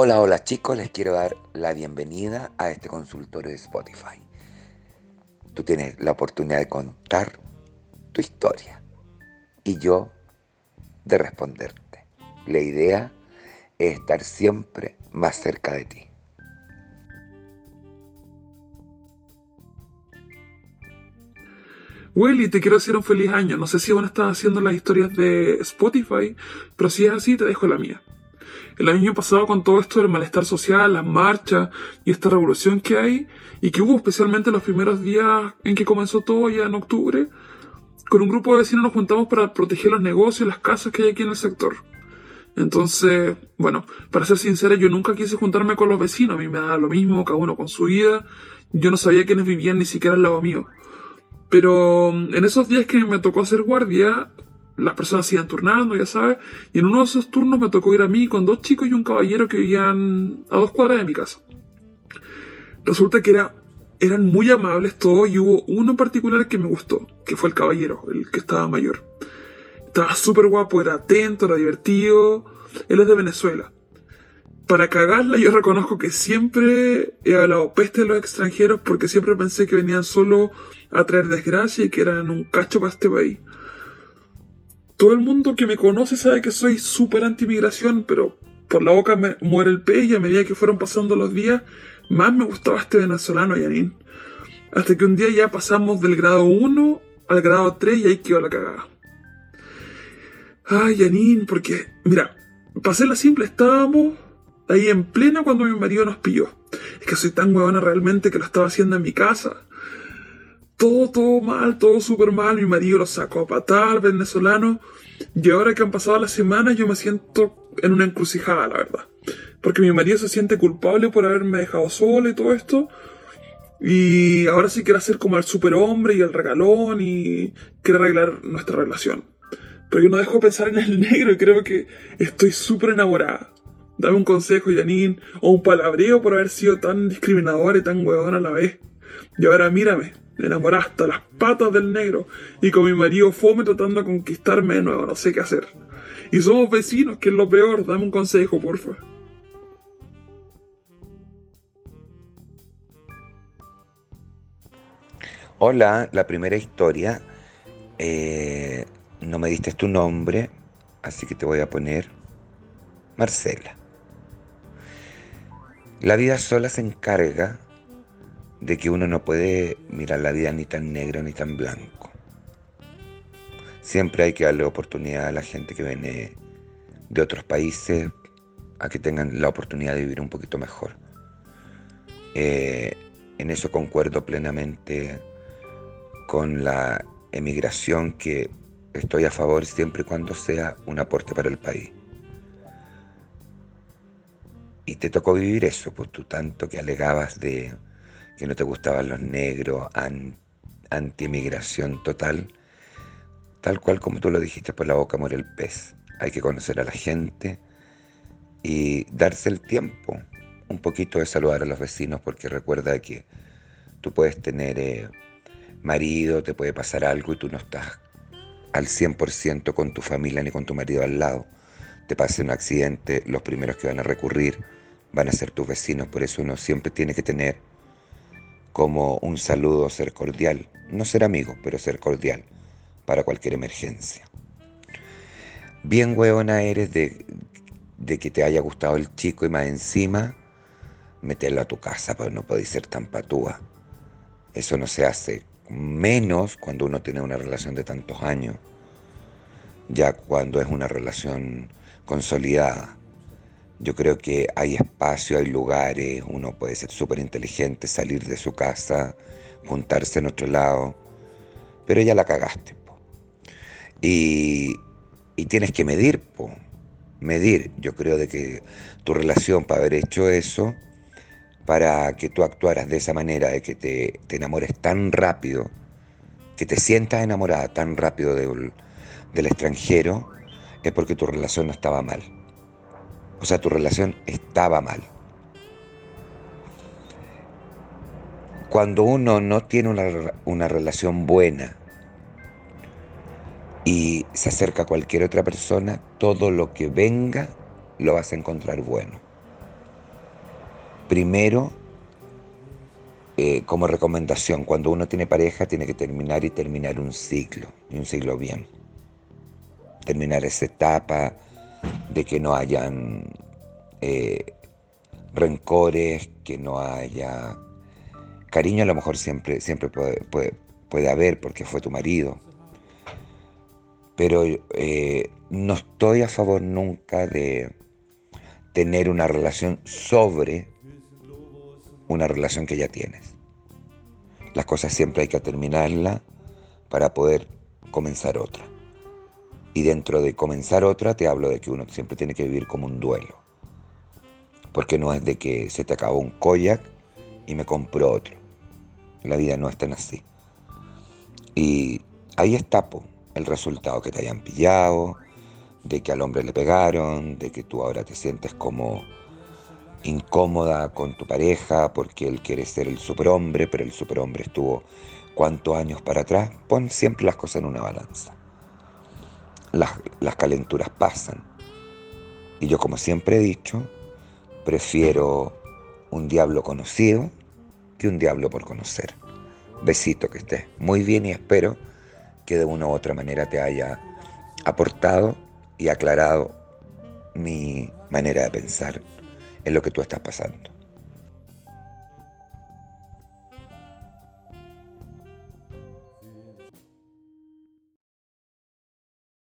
Hola, hola chicos, les quiero dar la bienvenida a este consultorio de Spotify. Tú tienes la oportunidad de contar tu historia y yo de responderte. La idea es estar siempre más cerca de ti. Willy, te quiero decir un feliz año. No sé si aún estás haciendo las historias de Spotify, pero si es así, te dejo la mía. El año pasado con todo esto del malestar social, las marchas y esta revolución que hay, y que hubo especialmente los primeros días en que comenzó todo ya en octubre, con un grupo de vecinos nos juntamos para proteger los negocios y las casas que hay aquí en el sector. Entonces, bueno, para ser sincera, yo nunca quise juntarme con los vecinos, a mí me daba lo mismo, cada uno con su vida, yo no sabía quiénes vivían ni siquiera al lado mío. Pero en esos días que me tocó hacer guardia, las personas se iban turnando, ya sabes, y en uno de esos turnos me tocó ir a mí con dos chicos y un caballero que vivían a dos cuadras de mi casa. Resulta que era, eran muy amables todos y hubo uno en particular que me gustó, que fue el caballero, el que estaba mayor. Estaba súper guapo, era atento, era divertido. Él es de Venezuela. Para cagarla, yo reconozco que siempre he hablado peste de los extranjeros porque siempre pensé que venían solo a traer desgracia y que eran un cacho para este país. Todo el mundo que me conoce sabe que soy súper anti-migración, pero por la boca me muere el pez y a medida que fueron pasando los días, más me gustaba este venezolano, Yanin. Hasta que un día ya pasamos del grado 1 al grado 3 y ahí quedó la cagada. Ay, Yanin, porque, mira, pasé la simple, estábamos ahí en plena cuando mi marido nos pilló. Es que soy tan huevona realmente que lo estaba haciendo en mi casa todo, todo mal, todo súper mal. Mi marido lo sacó a patar, venezolano. Y ahora que han pasado las semanas, yo me siento en una encrucijada, la verdad. Porque mi marido se siente culpable por haberme dejado solo y todo esto. Y ahora sí quiere hacer como el superhombre y el regalón y quiere arreglar nuestra relación. Pero yo no dejo de pensar en el negro y creo que estoy súper enamorada. Dame un consejo, Janine, o un palabreo por haber sido tan discriminador y tan huevón a la vez. Y ahora mírame, me enamoré hasta las patas del negro y con mi marido fome tratando de conquistarme de nuevo, no sé qué hacer. Y somos vecinos, que es lo peor, dame un consejo, porfa. Hola, la primera historia. Eh, no me diste tu nombre, así que te voy a poner Marcela. La vida sola se encarga de que uno no puede mirar la vida ni tan negro ni tan blanco. Siempre hay que darle oportunidad a la gente que viene de otros países a que tengan la oportunidad de vivir un poquito mejor. Eh, en eso concuerdo plenamente con la emigración que estoy a favor siempre y cuando sea un aporte para el país. Y te tocó vivir eso, pues tú tanto que alegabas de que no te gustaban los negros, anti-emigración total, tal cual como tú lo dijiste, por la boca muere el pez. Hay que conocer a la gente y darse el tiempo, un poquito de saludar a los vecinos, porque recuerda que tú puedes tener eh, marido, te puede pasar algo y tú no estás al 100% con tu familia ni con tu marido al lado. Te pasa un accidente, los primeros que van a recurrir van a ser tus vecinos, por eso uno siempre tiene que tener como un saludo, ser cordial, no ser amigo, pero ser cordial para cualquier emergencia. Bien hueona eres de, de que te haya gustado el chico y más encima meterlo a tu casa, pero no podéis ser tan patúa. Eso no se hace menos cuando uno tiene una relación de tantos años, ya cuando es una relación consolidada. Yo creo que hay espacio, hay lugares, uno puede ser súper inteligente, salir de su casa, juntarse en otro lado, pero ya la cagaste. Y, y, tienes que medir, po. medir. Yo creo de que tu relación para haber hecho eso, para que tú actuaras de esa manera, de que te, te enamores tan rápido, que te sientas enamorada tan rápido del, del extranjero, es porque tu relación no estaba mal. O sea, tu relación estaba mal. Cuando uno no tiene una, una, relación buena y se acerca a cualquier otra persona, todo lo que venga lo vas a encontrar bueno. primero, eh, como recomendación, cuando uno tiene pareja tiene que terminar y terminar un ciclo, y un ciclo bien. Terminar esa etapa de que no hayan eh, rencores, que no haya cariño, a lo mejor siempre, siempre puede, puede, haber porque fue tu marido. Pero eh, no estoy a favor nunca de tener una relación sobre una relación que ya tienes. Las cosas siempre hay que terminarla para poder comenzar otra. Y dentro de comenzar otra te hablo de que uno siempre tiene que vivir como un duelo. Porque no es de que se te acabó un koyak y me compro otro. La vida no es tan así. Y ahí está el resultado, que te hayan pillado, de que al hombre le pegaron, de que tú ahora te sientes como incómoda con tu pareja porque él quiere ser el superhombre, pero el superhombre estuvo cuántos años para atrás, pon siempre las cosas en una balanza. Las, las calenturas pasan. Y yo como siempre he dicho, prefiero un diablo conocido que un diablo por conocer. Besito que estés muy bien y espero que de una u otra manera te haya aportado y aclarado mi manera de pensar en lo que tú estás pasando.